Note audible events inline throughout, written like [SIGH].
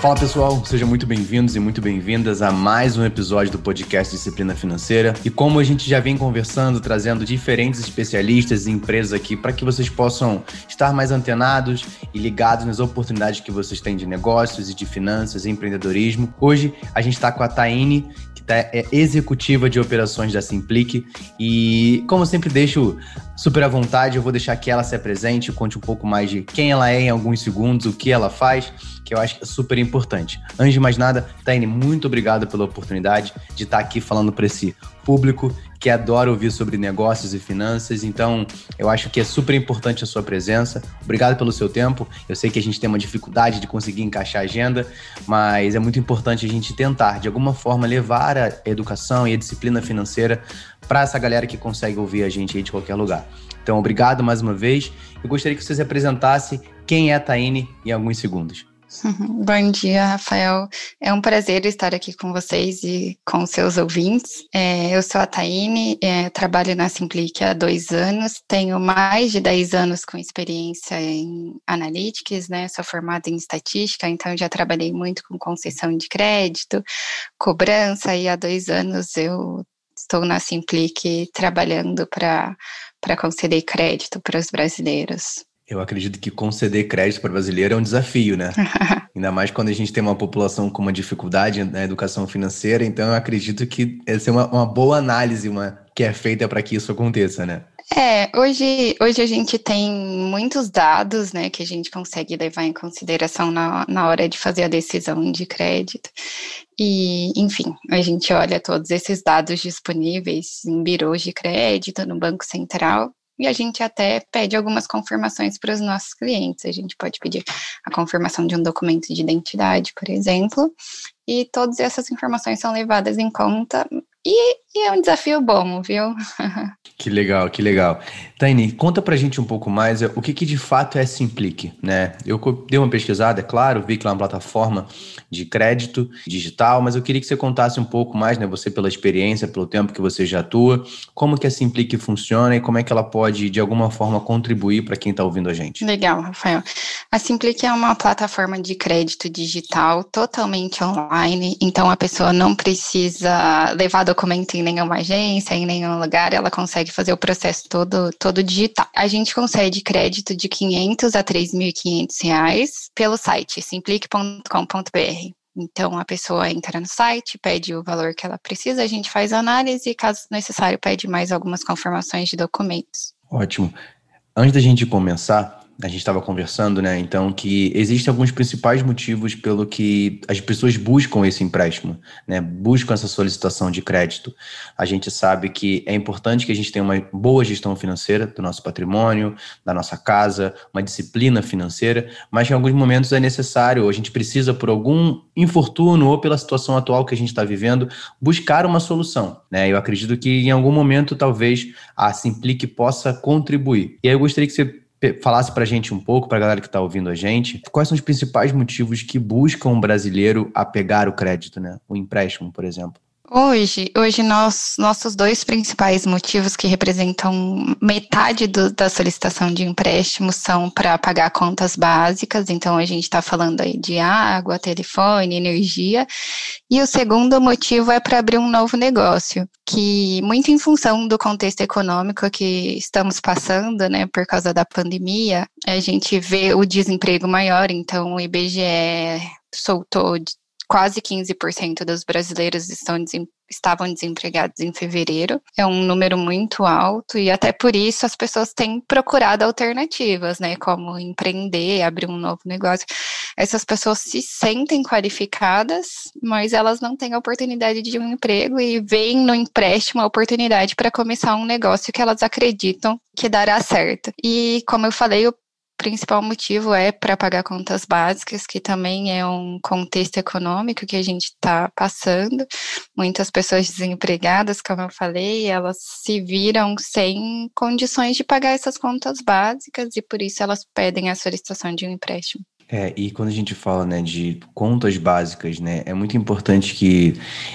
Fala pessoal, sejam muito bem-vindos e muito bem-vindas a mais um episódio do podcast Disciplina Financeira. E como a gente já vem conversando, trazendo diferentes especialistas e empresas aqui para que vocês possam estar mais antenados e ligados nas oportunidades que vocês têm de negócios e de finanças e empreendedorismo. Hoje a gente está com a Taine, é executiva de operações da Simplique. E como sempre deixo super à vontade, eu vou deixar que ela se apresente, conte um pouco mais de quem ela é em alguns segundos, o que ela faz que eu acho que é super importante. Antes de mais nada, Taine, muito obrigado pela oportunidade de estar aqui falando para esse público que adora ouvir sobre negócios e finanças. Então, eu acho que é super importante a sua presença. Obrigado pelo seu tempo. Eu sei que a gente tem uma dificuldade de conseguir encaixar a agenda, mas é muito importante a gente tentar, de alguma forma, levar a educação e a disciplina financeira para essa galera que consegue ouvir a gente aí de qualquer lugar. Então, obrigado mais uma vez. Eu gostaria que você se apresentasse quem é a Taine em alguns segundos. Bom dia, Rafael. É um prazer estar aqui com vocês e com seus ouvintes. É, eu sou a Taine, é, trabalho na Simplique há dois anos, tenho mais de dez anos com experiência em analytics, né? Sou formada em estatística, então já trabalhei muito com concessão de crédito, cobrança, e há dois anos eu estou na Simplique trabalhando para conceder crédito para os brasileiros. Eu acredito que conceder crédito para brasileiro é um desafio, né? [LAUGHS] Ainda mais quando a gente tem uma população com uma dificuldade na educação financeira, então eu acredito que essa é uma, uma boa análise uma, que é feita para que isso aconteça, né? É, hoje, hoje a gente tem muitos dados, né, que a gente consegue levar em consideração na, na hora de fazer a decisão de crédito. E, enfim, a gente olha todos esses dados disponíveis em birôs de crédito, no Banco Central, e a gente até pede algumas confirmações para os nossos clientes. A gente pode pedir a confirmação de um documento de identidade, por exemplo, e todas essas informações são levadas em conta e, e, é um desafio bom, viu? [LAUGHS] que legal, que legal. Taini, conta pra gente um pouco mais o que, que de fato é Simplique, né? Eu dei uma pesquisada, é claro, vi que é uma plataforma de crédito digital, mas eu queria que você contasse um pouco mais, né? Você pela experiência, pelo tempo que você já atua, como que a Simplique funciona e como é que ela pode, de alguma forma, contribuir para quem está ouvindo a gente. Legal, Rafael. A Simplique é uma plataforma de crédito digital totalmente online, então a pessoa não precisa levar documento em nenhuma agência, em nenhum lugar, ela consegue fazer o processo todo, todo digital. A gente concede crédito de 500 a 3.500 reais pelo site simplique.com.br. Então, a pessoa entra no site, pede o valor que ela precisa, a gente faz a análise e, caso necessário, pede mais algumas confirmações de documentos. Ótimo. Antes da gente começar, a gente estava conversando, né? Então, que existem alguns principais motivos pelo que as pessoas buscam esse empréstimo, né? Buscam essa solicitação de crédito. A gente sabe que é importante que a gente tenha uma boa gestão financeira do nosso patrimônio, da nossa casa, uma disciplina financeira, mas em alguns momentos é necessário, a gente precisa, por algum infortúnio ou pela situação atual que a gente está vivendo, buscar uma solução, né? Eu acredito que em algum momento, talvez, a Simplique possa contribuir. E aí eu gostaria que você falasse para a gente um pouco, para a galera que está ouvindo a gente, quais são os principais motivos que buscam um brasileiro a pegar o crédito, né? O empréstimo, por exemplo. Hoje, hoje nós, nossos dois principais motivos que representam metade do, da solicitação de empréstimo são para pagar contas básicas, então a gente está falando aí de água, telefone, energia, e o segundo motivo é para abrir um novo negócio, que muito em função do contexto econômico que estamos passando, né, por causa da pandemia, a gente vê o desemprego maior, então o IBGE soltou quase 15% dos brasileiros estão desem, estavam desempregados em fevereiro. É um número muito alto e até por isso as pessoas têm procurado alternativas, né, como empreender, abrir um novo negócio. Essas pessoas se sentem qualificadas, mas elas não têm a oportunidade de um emprego e veem no empréstimo a oportunidade para começar um negócio que elas acreditam que dará certo. E como eu falei, o principal motivo é para pagar contas básicas, que também é um contexto econômico que a gente está passando. Muitas pessoas desempregadas, como eu falei, elas se viram sem condições de pagar essas contas básicas e por isso elas pedem a solicitação de um empréstimo. É, e quando a gente fala, né, de contas básicas, né, é muito importante que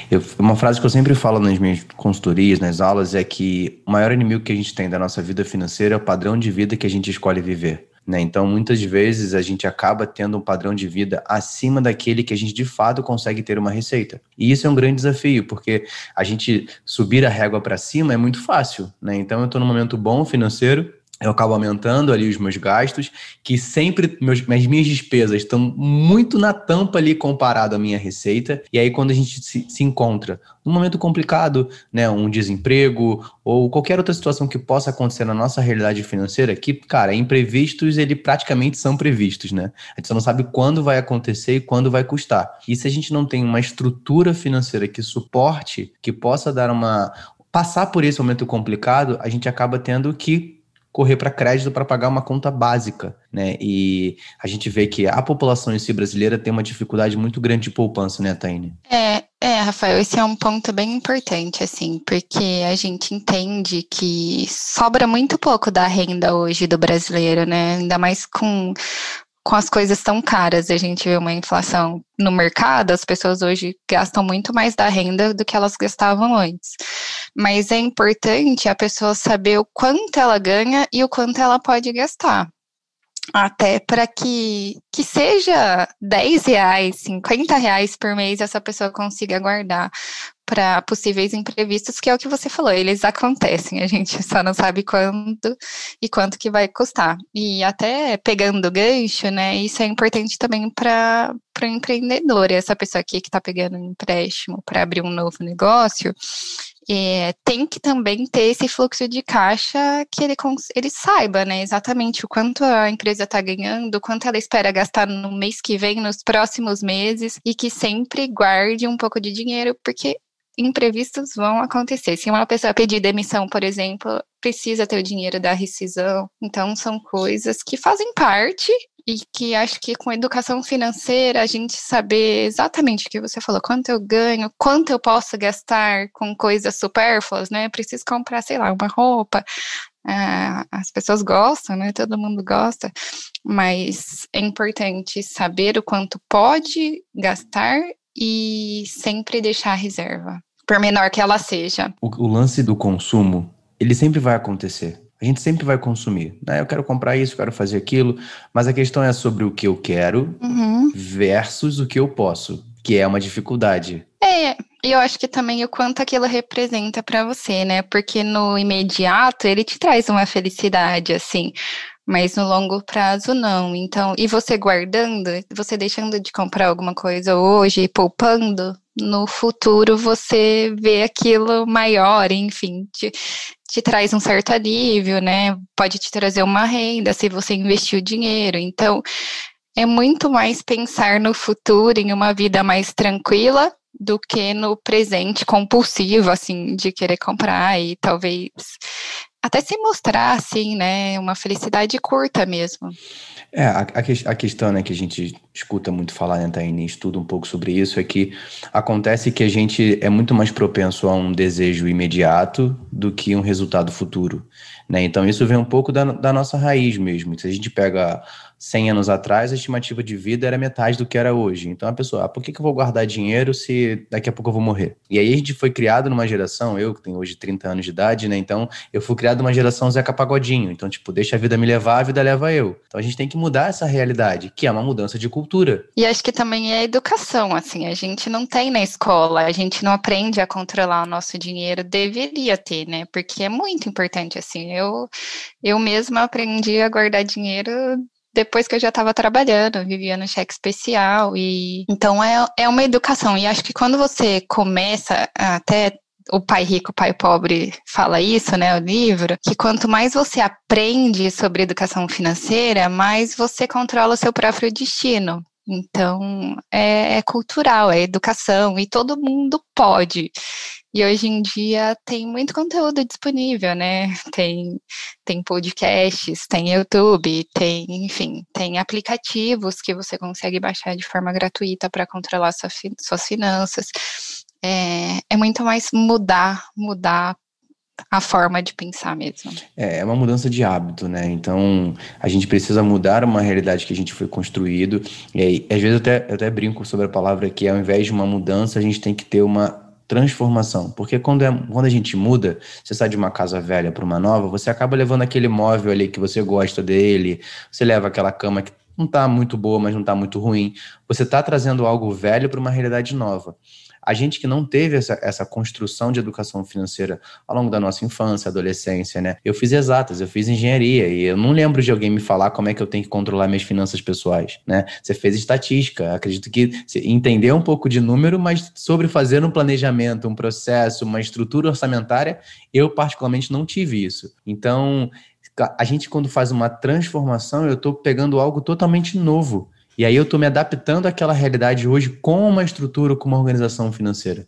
eu, uma frase que eu sempre falo nas minhas consultorias, nas aulas, é que o maior inimigo que a gente tem da nossa vida financeira é o padrão de vida que a gente escolhe viver. Né? Então, muitas vezes a gente acaba tendo um padrão de vida acima daquele que a gente de fato consegue ter uma receita. E isso é um grande desafio, porque a gente subir a régua para cima é muito fácil. Né? Então, eu estou num momento bom financeiro, eu acabo aumentando ali os meus gastos, que sempre meus, as minhas despesas estão muito na tampa ali comparado à minha receita. E aí, quando a gente se, se, encontra num momento complicado, né, um desemprego ou qualquer outra situação que possa acontecer na nossa realidade financeira, que, cara, imprevistos, ele praticamente são previstos, né? A gente só não sabe quando vai acontecer e quando vai custar. E se a gente não tem uma estrutura financeira que suporte, que possa dar uma, passar por esse momento complicado, a gente acaba tendo que correr para crédito para pagar uma conta básica, né? E a gente vê que a população em si brasileira tem uma dificuldade muito grande de poupança, né, Taine? É, é, Rafael, esse é um ponto bem importante, assim, porque a gente entende que sobra muito pouco da renda hoje do brasileiro, né? Ainda mais com com as coisas tão caras, a gente vê uma inflação no mercado, as pessoas hoje gastam muito mais da renda do que elas gastavam antes. Mas é importante a pessoa saber o quanto ela ganha e o quanto ela pode gastar. Até para que, que seja 10 reais, 50 reais por mês, essa pessoa consiga guardar para possíveis imprevistos, que é o que você falou, eles acontecem, a gente só não sabe quando e quanto que vai custar. E até pegando gancho, né, isso é importante também para o empreendedor, essa pessoa aqui que está pegando um empréstimo para abrir um novo negócio, é, tem que também ter esse fluxo de caixa que ele, ele saiba, né, exatamente o quanto a empresa está ganhando, quanto ela espera gastar no mês que vem, nos próximos meses, e que sempre guarde um pouco de dinheiro, porque imprevistos vão acontecer. Se uma pessoa pedir demissão, por exemplo, precisa ter o dinheiro da rescisão. Então, são coisas que fazem parte e que acho que com educação financeira a gente saber exatamente o que você falou, quanto eu ganho, quanto eu posso gastar com coisas supérfluas, né? Preciso comprar, sei lá, uma roupa. Ah, as pessoas gostam, né? Todo mundo gosta, mas é importante saber o quanto pode gastar e sempre deixar reserva, por menor que ela seja. O, o lance do consumo, ele sempre vai acontecer. A gente sempre vai consumir. Né? Eu quero comprar isso, quero fazer aquilo, mas a questão é sobre o que eu quero uhum. versus o que eu posso, que é uma dificuldade. É, e eu acho que também o quanto aquilo representa para você, né? Porque no imediato ele te traz uma felicidade, assim mas no longo prazo não. Então, e você guardando, você deixando de comprar alguma coisa hoje, poupando, no futuro você vê aquilo maior, enfim, te, te traz um certo alívio, né? Pode te trazer uma renda se você investir o dinheiro. Então, é muito mais pensar no futuro, em uma vida mais tranquila, do que no presente compulsivo, assim, de querer comprar e talvez até se mostrar, assim, né, uma felicidade curta mesmo. É, a, a, a questão né, que a gente escuta muito falar, né, Taini, estuda um pouco sobre isso, é que acontece que a gente é muito mais propenso a um desejo imediato do que um resultado futuro. Né? Então, isso vem um pouco da, da nossa raiz mesmo. Se a gente pega 100 anos atrás, a estimativa de vida era metade do que era hoje. Então a pessoa, ah, por que, que eu vou guardar dinheiro se daqui a pouco eu vou morrer? E aí a gente foi criado numa geração, eu que tenho hoje 30 anos de idade, né? Então eu fui criado numa geração Zeca Pagodinho. Então, tipo, deixa a vida me levar, a vida leva eu. Então a gente tem que mudar essa realidade, que é uma mudança de cultura. E acho que também é educação, assim, a gente não tem na escola, a gente não aprende a controlar o nosso dinheiro, deveria ter, né? Porque é muito importante, assim. Eu, eu mesma aprendi a guardar dinheiro depois que eu já estava trabalhando, vivia no cheque especial e então é, é uma educação e acho que quando você começa até o pai rico, o pai pobre fala isso, né, o livro, que quanto mais você aprende sobre educação financeira, mais você controla o seu próprio destino. Então, é, é cultural, é educação e todo mundo pode. E hoje em dia tem muito conteúdo disponível, né? Tem, tem podcasts, tem YouTube, tem, enfim, tem aplicativos que você consegue baixar de forma gratuita para controlar sua, suas finanças. É, é muito mais mudar, mudar a forma de pensar mesmo. É, é uma mudança de hábito, né? Então, a gente precisa mudar uma realidade que a gente foi construído. E aí, às vezes eu até, eu até brinco sobre a palavra que ao invés de uma mudança, a gente tem que ter uma transformação. Porque quando, é, quando a gente muda, você sai de uma casa velha para uma nova, você acaba levando aquele móvel ali que você gosta dele, você leva aquela cama que não está muito boa, mas não está muito ruim. Você está trazendo algo velho para uma realidade nova. A gente que não teve essa, essa construção de educação financeira ao longo da nossa infância, adolescência, né? Eu fiz exatas, eu fiz engenharia e eu não lembro de alguém me falar como é que eu tenho que controlar minhas finanças pessoais, né? Você fez estatística, acredito que entendeu um pouco de número, mas sobre fazer um planejamento, um processo, uma estrutura orçamentária, eu particularmente não tive isso. Então, a gente quando faz uma transformação, eu estou pegando algo totalmente novo e aí eu estou me adaptando àquela realidade hoje com uma estrutura, com uma organização financeira.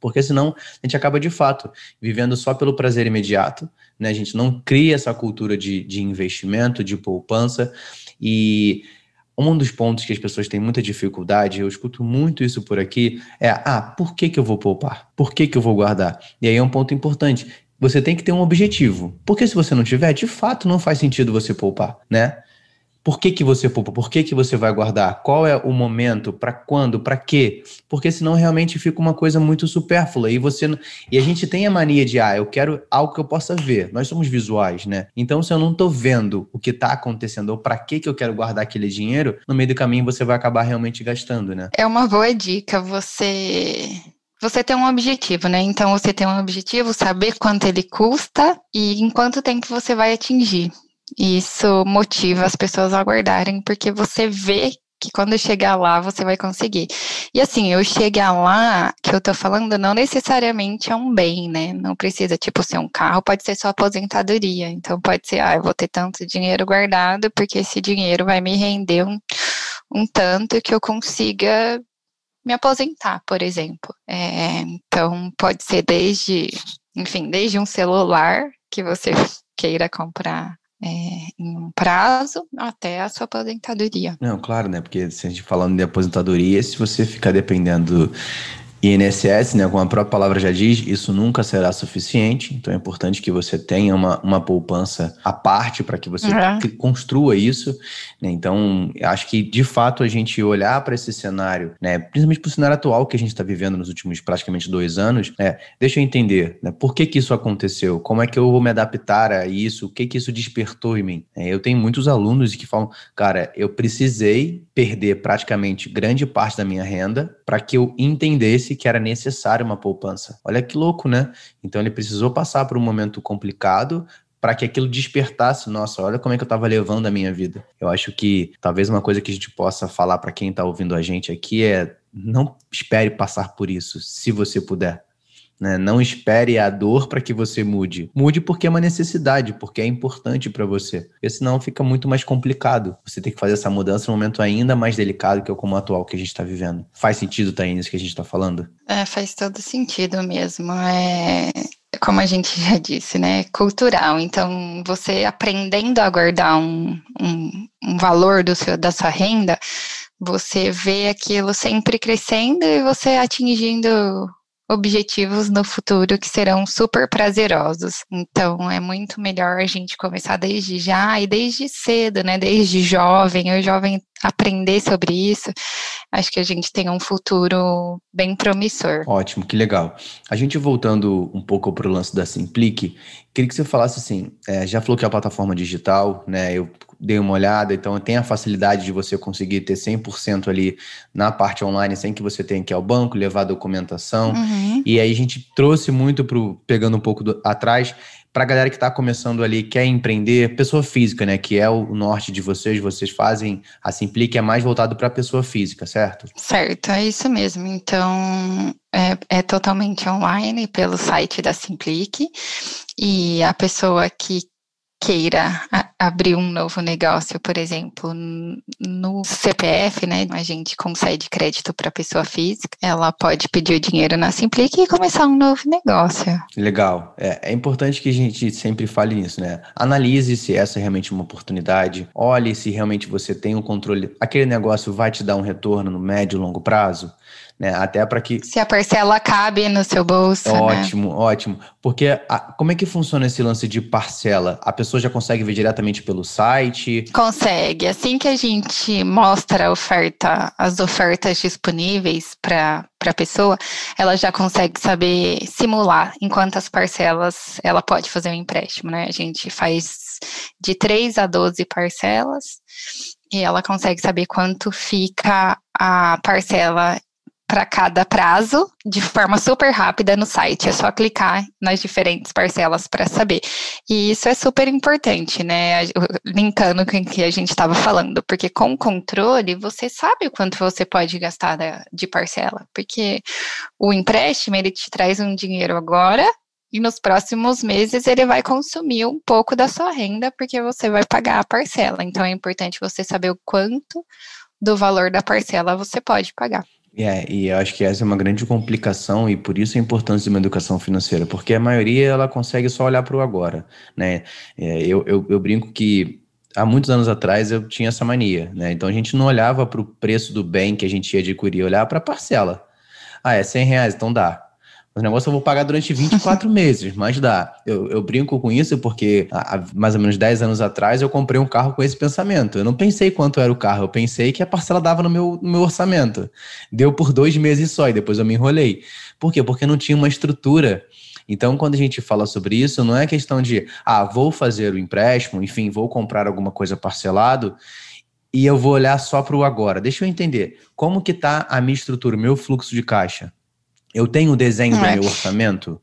Porque senão a gente acaba de fato vivendo só pelo prazer imediato, né? A gente não cria essa cultura de, de investimento, de poupança. E um dos pontos que as pessoas têm muita dificuldade, eu escuto muito isso por aqui, é: ah, por que, que eu vou poupar? Por que, que eu vou guardar? E aí é um ponto importante. Você tem que ter um objetivo. Porque se você não tiver, de fato não faz sentido você poupar, né? Por que, que você poupa? Por que, que você vai guardar? Qual é o momento? Para quando? Para quê? Porque senão realmente fica uma coisa muito supérflua. E você e a gente tem a mania de, ah, eu quero algo que eu possa ver. Nós somos visuais, né? Então, se eu não estou vendo o que está acontecendo ou para que, que eu quero guardar aquele dinheiro, no meio do caminho você vai acabar realmente gastando, né? É uma boa dica você você tem um objetivo, né? Então você tem um objetivo, saber quanto ele custa e em quanto tempo você vai atingir. E isso motiva as pessoas a aguardarem, porque você vê que quando chegar lá você vai conseguir. E assim, eu chegar lá, que eu tô falando, não necessariamente é um bem, né? Não precisa, tipo, ser um carro, pode ser só aposentadoria. Então pode ser, ah, eu vou ter tanto dinheiro guardado, porque esse dinheiro vai me render um, um tanto que eu consiga me aposentar, por exemplo. É, então pode ser desde, enfim, desde um celular que você queira comprar é, em um prazo até a sua aposentadoria. Não, claro, né? Porque se a gente falando de aposentadoria, se você ficar dependendo INSS, né, como a própria palavra já diz, isso nunca será suficiente, então é importante que você tenha uma, uma poupança à parte para que você é. construa isso. Né? Então, acho que de fato a gente olhar para esse cenário, né, principalmente para o cenário atual que a gente está vivendo nos últimos praticamente dois anos, né, deixa eu entender né, por que, que isso aconteceu, como é que eu vou me adaptar a isso, o que, que isso despertou em mim. É, eu tenho muitos alunos que falam, cara, eu precisei perder praticamente grande parte da minha renda para que eu entendesse disse que era necessária uma poupança. Olha que louco, né? Então ele precisou passar por um momento complicado para que aquilo despertasse, nossa, olha como é que eu estava levando a minha vida. Eu acho que talvez uma coisa que a gente possa falar para quem está ouvindo a gente aqui é não espere passar por isso, se você puder. Né? Não espere a dor para que você mude. Mude porque é uma necessidade, porque é importante para você. Porque senão fica muito mais complicado. Você tem que fazer essa mudança num momento ainda mais delicado que é o como atual que a gente está vivendo. Faz sentido, Thaís, que a gente está falando? É, faz todo sentido mesmo. É como a gente já disse, né, cultural. Então, você aprendendo a guardar um, um, um valor do seu, da sua renda, você vê aquilo sempre crescendo e você atingindo objetivos no futuro que serão super prazerosos. Então é muito melhor a gente começar desde já e desde cedo, né? Desde jovem, o jovem aprender sobre isso. Acho que a gente tem um futuro bem promissor. Ótimo, que legal. A gente voltando um pouco para o lance da Simplique, queria que você falasse assim, é, já falou que é a plataforma digital, né? Eu dei uma olhada, então tem a facilidade de você conseguir ter 100% ali na parte online, sem que você tenha que ir ao banco, levar documentação. Uhum. E aí a gente trouxe muito pro pegando um pouco do, atrás para a galera que está começando ali, quer empreender, pessoa física, né? Que é o norte de vocês, vocês fazem a Simplique, é mais voltado para a pessoa física, certo? Certo, é isso mesmo. Então, é, é, totalmente online pelo site da Simplique. E a pessoa que queira abrir um novo negócio, por exemplo, no CPF, né, a gente concede crédito para pessoa física, ela pode pedir o dinheiro na Simplique e começar um novo negócio. Legal. É, é importante que a gente sempre fale nisso, né? Analise se essa é realmente uma oportunidade, olhe se realmente você tem um controle, aquele negócio vai te dar um retorno no médio e longo prazo, né? Até para que. Se a parcela cabe no seu bolso. Né? Ótimo, né? ótimo. Porque a, como é que funciona esse lance de parcela? A pessoa já consegue ver diretamente pelo site? Consegue. Assim que a gente mostra a oferta, as ofertas disponíveis para a pessoa, ela já consegue saber simular em quantas parcelas ela pode fazer um empréstimo, né? A gente faz de 3 a 12 parcelas e ela consegue saber quanto fica a parcela para cada prazo de forma super rápida no site. É só clicar nas diferentes parcelas para saber. E isso é super importante, né? Linkando com o que a gente estava falando, porque com controle você sabe o quanto você pode gastar de parcela, porque o empréstimo ele te traz um dinheiro agora. E nos próximos meses ele vai consumir um pouco da sua renda, porque você vai pagar a parcela. Então é importante você saber o quanto do valor da parcela você pode pagar. É, e eu acho que essa é uma grande complicação e por isso a importância de uma educação financeira, porque a maioria ela consegue só olhar para o agora, né? É, eu, eu, eu brinco que há muitos anos atrás eu tinha essa mania, né? Então a gente não olhava para o preço do bem que a gente ia adquirir, olhava para a parcela. Ah, é 100 reais, então dá. O negócio eu vou pagar durante 24 [LAUGHS] meses, mas dá. Eu, eu brinco com isso porque há mais ou menos 10 anos atrás eu comprei um carro com esse pensamento. Eu não pensei quanto era o carro, eu pensei que a parcela dava no meu, no meu orçamento. Deu por dois meses só e depois eu me enrolei. Por quê? Porque não tinha uma estrutura. Então, quando a gente fala sobre isso, não é questão de, ah, vou fazer o empréstimo, enfim, vou comprar alguma coisa parcelado e eu vou olhar só para o agora. Deixa eu entender, como que está a minha estrutura, o meu fluxo de caixa? Eu tenho o desenho do meu orçamento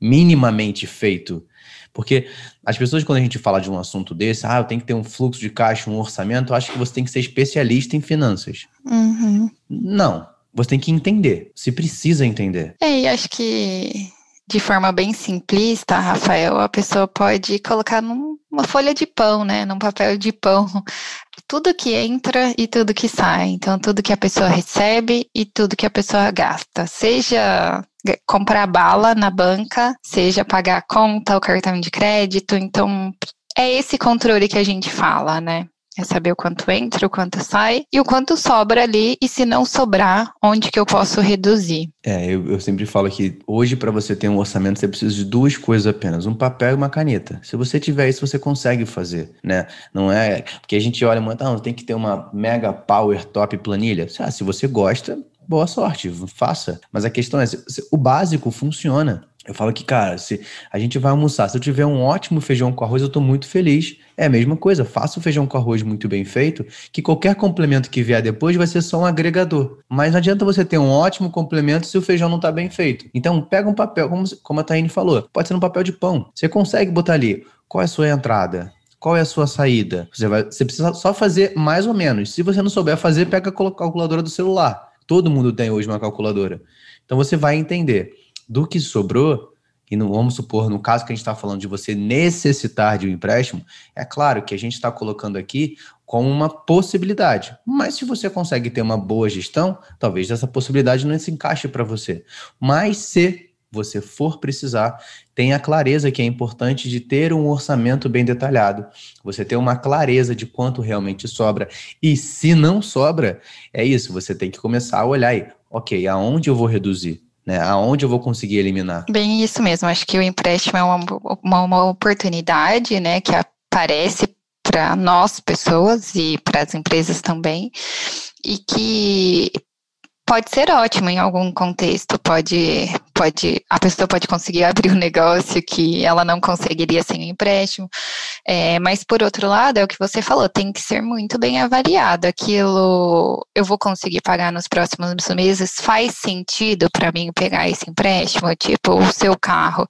minimamente feito. Porque as pessoas, quando a gente fala de um assunto desse, ah, eu tenho que ter um fluxo de caixa, um orçamento, eu acho que você tem que ser especialista em finanças. Uhum. Não. Você tem que entender. Se precisa entender. É, e acho que de forma bem simplista, Rafael, a pessoa pode colocar numa folha de pão, né? Num papel de pão, [LAUGHS] tudo que entra e tudo que sai. Então, tudo que a pessoa recebe e tudo que a pessoa gasta. Seja comprar bala na banca, seja pagar a conta, o cartão de crédito. Então, é esse controle que a gente fala, né? É saber o quanto entra, o quanto sai e o quanto sobra ali, e se não sobrar, onde que eu posso reduzir. É, eu, eu sempre falo que hoje, para você ter um orçamento, você precisa de duas coisas apenas: um papel e uma caneta. Se você tiver isso, você consegue fazer, né? Não é. Porque a gente olha muito, ah, tem que ter uma mega power top planilha. Ah, se você gosta, boa sorte, faça. Mas a questão é: o básico funciona. Eu falo que, cara, se a gente vai almoçar, se eu tiver um ótimo feijão com arroz, eu tô muito feliz. É a mesma coisa, faça o feijão com arroz muito bem feito, que qualquer complemento que vier depois vai ser só um agregador. Mas não adianta você ter um ótimo complemento se o feijão não tá bem feito. Então, pega um papel, como, como a Taine falou, pode ser um papel de pão. Você consegue botar ali qual é a sua entrada, qual é a sua saída. Você, vai, você precisa só fazer mais ou menos. Se você não souber fazer, pega a calculadora do celular. Todo mundo tem hoje uma calculadora. Então você vai entender do que sobrou, e não, vamos supor, no caso que a gente está falando de você necessitar de um empréstimo, é claro que a gente está colocando aqui como uma possibilidade. Mas se você consegue ter uma boa gestão, talvez essa possibilidade não se encaixe para você. Mas se você for precisar, tenha clareza que é importante de ter um orçamento bem detalhado. Você ter uma clareza de quanto realmente sobra. E se não sobra, é isso, você tem que começar a olhar aí, ok, aonde eu vou reduzir? Né? Aonde eu vou conseguir eliminar? Bem, isso mesmo. Acho que o empréstimo é uma, uma, uma oportunidade, né, que aparece para nós, pessoas, e para as empresas também, e que pode ser ótimo em algum contexto, pode, pode, a pessoa pode conseguir abrir um [LAUGHS] negócio que ela não conseguiria sem um empréstimo, é, mas por outro lado, é o que você falou, tem que ser muito bem avaliado. Aquilo eu vou conseguir pagar nos próximos meses, faz sentido para mim pegar esse empréstimo, tipo o seu carro.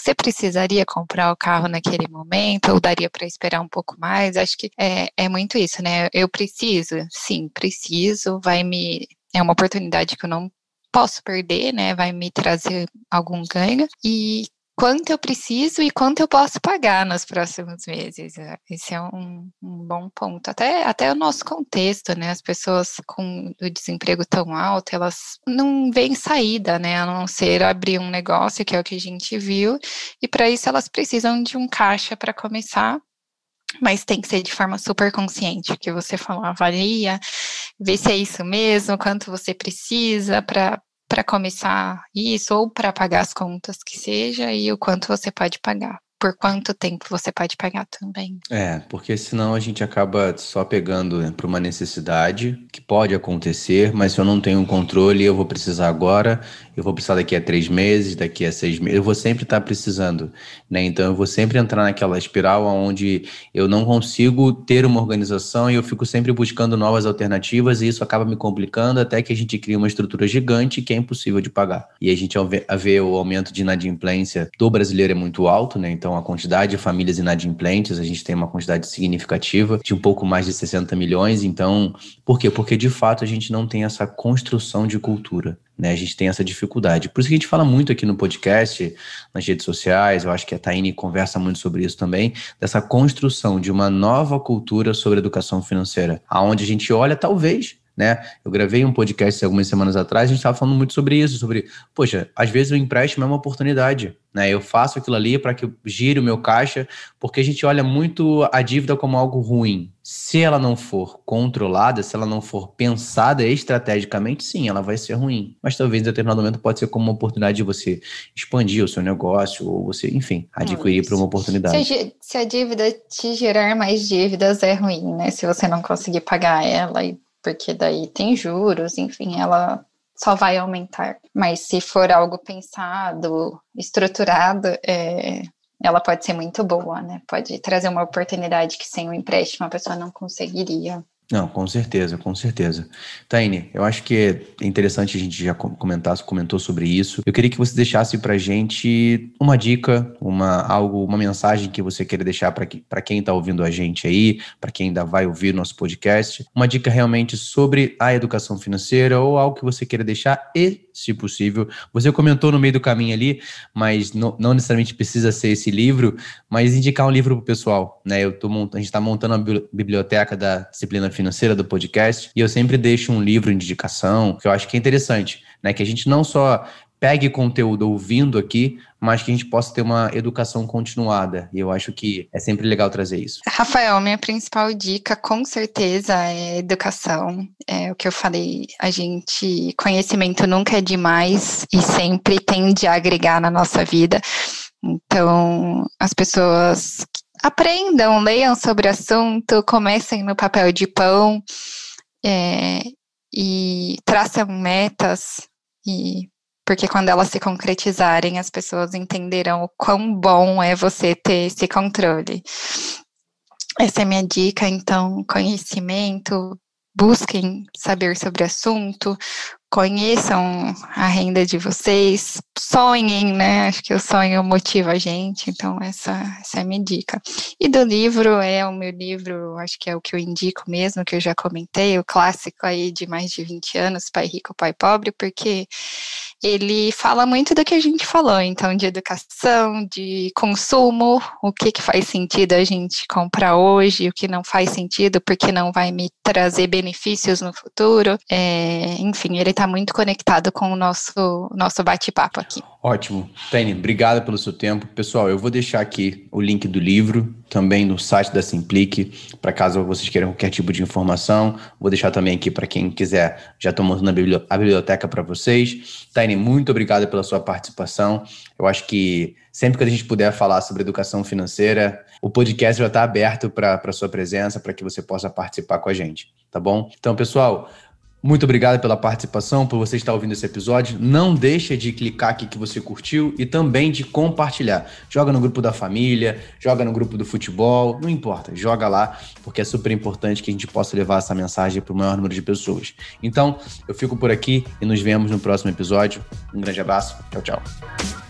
Você precisaria comprar o carro naquele momento ou daria para esperar um pouco mais? Acho que é, é muito isso, né? Eu preciso, sim, preciso, vai me é uma oportunidade que eu não posso perder, né? Vai me trazer algum ganho. E quanto eu preciso e quanto eu posso pagar nos próximos meses. Esse é um, um, bom ponto. Até, até o nosso contexto, né? As pessoas com o desemprego tão alto, elas não veem saída, né? A não ser abrir um negócio, que é o que a gente viu, e para isso elas precisam de um caixa para começar mas tem que ser de forma super consciente, que você falou, avalia, vê se é isso mesmo, quanto você precisa para para começar isso ou para pagar as contas que seja e o quanto você pode pagar por quanto tempo você pode pagar também. É, porque senão a gente acaba só pegando né, para uma necessidade que pode acontecer, mas se eu não tenho um controle, eu vou precisar agora, eu vou precisar daqui a três meses, daqui a seis meses, eu vou sempre estar precisando, né? Então eu vou sempre entrar naquela espiral onde eu não consigo ter uma organização e eu fico sempre buscando novas alternativas e isso acaba me complicando até que a gente cria uma estrutura gigante que é impossível de pagar. E a gente vê o aumento de inadimplência do brasileiro é muito alto, né? Então então, a quantidade de famílias inadimplentes, a gente tem uma quantidade significativa de um pouco mais de 60 milhões. Então, por quê? Porque de fato a gente não tem essa construção de cultura. Né, a gente tem essa dificuldade. Por isso que a gente fala muito aqui no podcast, nas redes sociais, eu acho que a Taine conversa muito sobre isso também, dessa construção de uma nova cultura sobre educação financeira, aonde a gente olha, talvez, né? Eu gravei um podcast algumas semanas atrás, a gente estava falando muito sobre isso, sobre, poxa, às vezes o empréstimo é uma oportunidade, né? Eu faço aquilo ali para que gire o meu caixa, porque a gente olha muito a dívida como algo ruim. Se ela não for controlada, se ela não for pensada estrategicamente, sim, ela vai ser ruim. Mas talvez em determinado momento pode ser como uma oportunidade de você expandir o seu negócio, ou você, enfim, adquirir para uma oportunidade. Se a, se a dívida te gerar mais dívidas, é ruim, né? Se você não conseguir pagar ela e porque daí tem juros, enfim, ela só vai aumentar. Mas se for algo pensado, estruturado, é, ela pode ser muito boa, né? Pode trazer uma oportunidade que sem o empréstimo a pessoa não conseguiria. Não, com certeza, com certeza. Taine, eu acho que é interessante a gente já comentar, comentou sobre isso. Eu queria que você deixasse pra gente uma dica, uma algo, uma mensagem que você queira deixar para que, quem está ouvindo a gente aí, para quem ainda vai ouvir nosso podcast, uma dica realmente sobre a educação financeira ou algo que você queira deixar e se possível. Você comentou no meio do caminho ali, mas não, não necessariamente precisa ser esse livro, mas indicar um livro para o pessoal. Né? Eu tô, a gente está montando a biblioteca da disciplina financeira do podcast e eu sempre deixo um livro de indicação que eu acho que é interessante, né? Que a gente não só pegue conteúdo ouvindo aqui, mas que a gente possa ter uma educação continuada. E eu acho que é sempre legal trazer isso. Rafael, minha principal dica, com certeza, é educação. É o que eu falei, a gente, conhecimento nunca é demais e sempre tende a agregar na nossa vida. Então, as pessoas aprendam, leiam sobre o assunto, comecem no papel de pão é, e traçam metas e porque quando elas se concretizarem, as pessoas entenderão o quão bom é você ter esse controle. Essa é minha dica, então, conhecimento, busquem saber sobre o assunto, conheçam a renda de vocês, sonhem, né? Acho que o sonho motiva a gente, então essa, essa é a minha dica. E do livro, é o meu livro, acho que é o que eu indico mesmo, que eu já comentei, o clássico aí de mais de 20 anos, Pai Rico, Pai Pobre, porque ele fala muito do que a gente falou, então, de educação, de consumo, o que, que faz sentido a gente comprar hoje, o que não faz sentido, porque não vai me trazer benefícios no futuro. É, enfim, ele está muito conectado com o nosso, nosso bate-papo aqui. Ótimo. Tânia, obrigado pelo seu tempo. Pessoal, eu vou deixar aqui o link do livro, também no site da Simplique, para caso vocês queiram qualquer tipo de informação. Vou deixar também aqui para quem quiser, já estou mostrando a biblioteca para vocês. Tânia, muito obrigado pela sua participação. Eu acho que sempre que a gente puder falar sobre educação financeira, o podcast já está aberto para a sua presença, para que você possa participar com a gente, tá bom? Então, pessoal, muito obrigado pela participação, por você estar ouvindo esse episódio. Não deixa de clicar aqui que você curtiu e também de compartilhar. Joga no grupo da família, joga no grupo do futebol, não importa, joga lá, porque é super importante que a gente possa levar essa mensagem para o maior número de pessoas. Então, eu fico por aqui e nos vemos no próximo episódio. Um grande abraço, tchau, tchau.